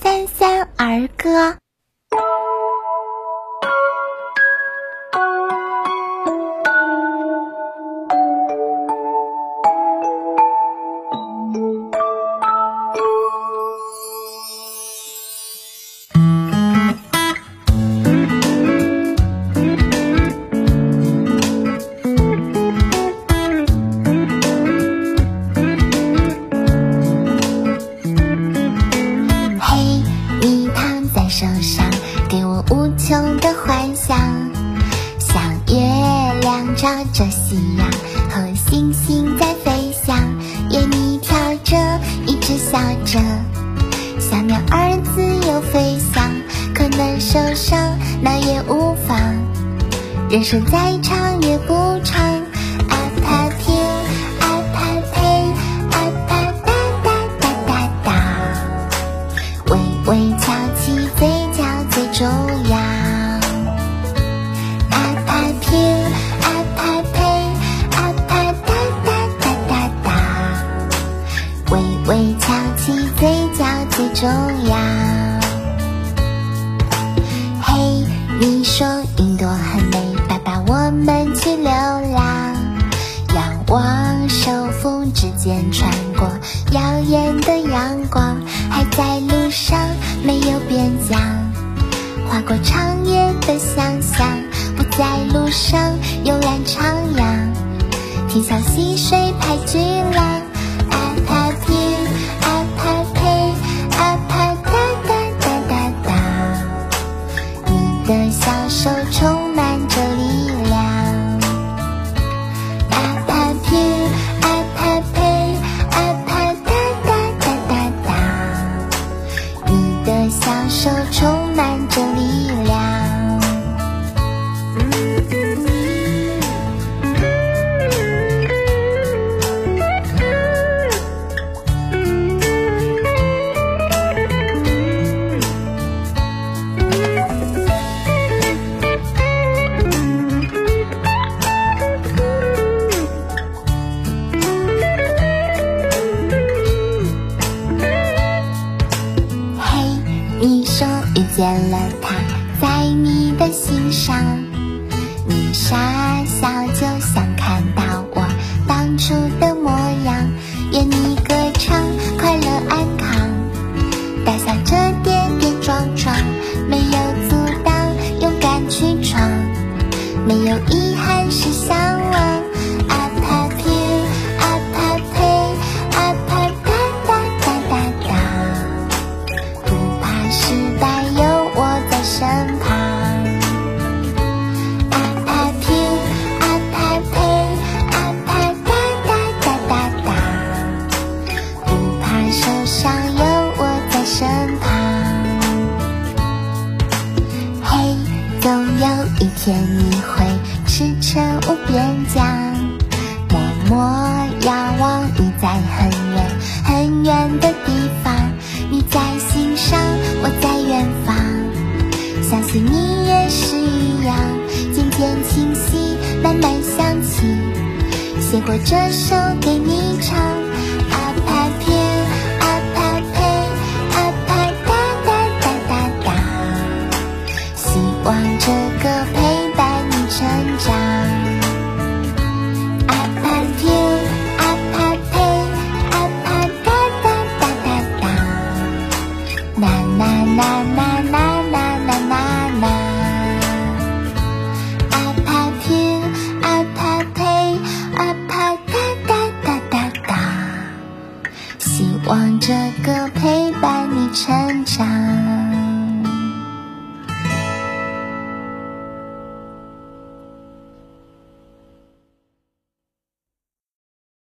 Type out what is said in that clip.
三三儿歌。穷的幻想，像月亮照着夕阳，和星星在飞翔。夜里跳着，一直笑着，小鸟儿自由飞翔。可能受伤，那也无妨。人生再长也不长。最重要。嘿，你说云朵很美，爸爸，我们去流浪。仰望手风之间穿过耀眼的阳光，还在路上，没有边疆。划过长夜的想象，不在路上悠然徜徉。听小溪水拍巨浪。见了他，在你的心上，你傻笑，就像看到我当初的模样。愿你歌唱，快乐安康，大笑着跌跌撞撞，没有阻挡，勇敢去闯，没有遗憾是向有。一天你会驰骋无边疆，默默遥望你在很远很远的地方，你在心上，我在远方，相信你也是一样，渐渐清晰，慢慢想起，写过这首给你唱。望这个陪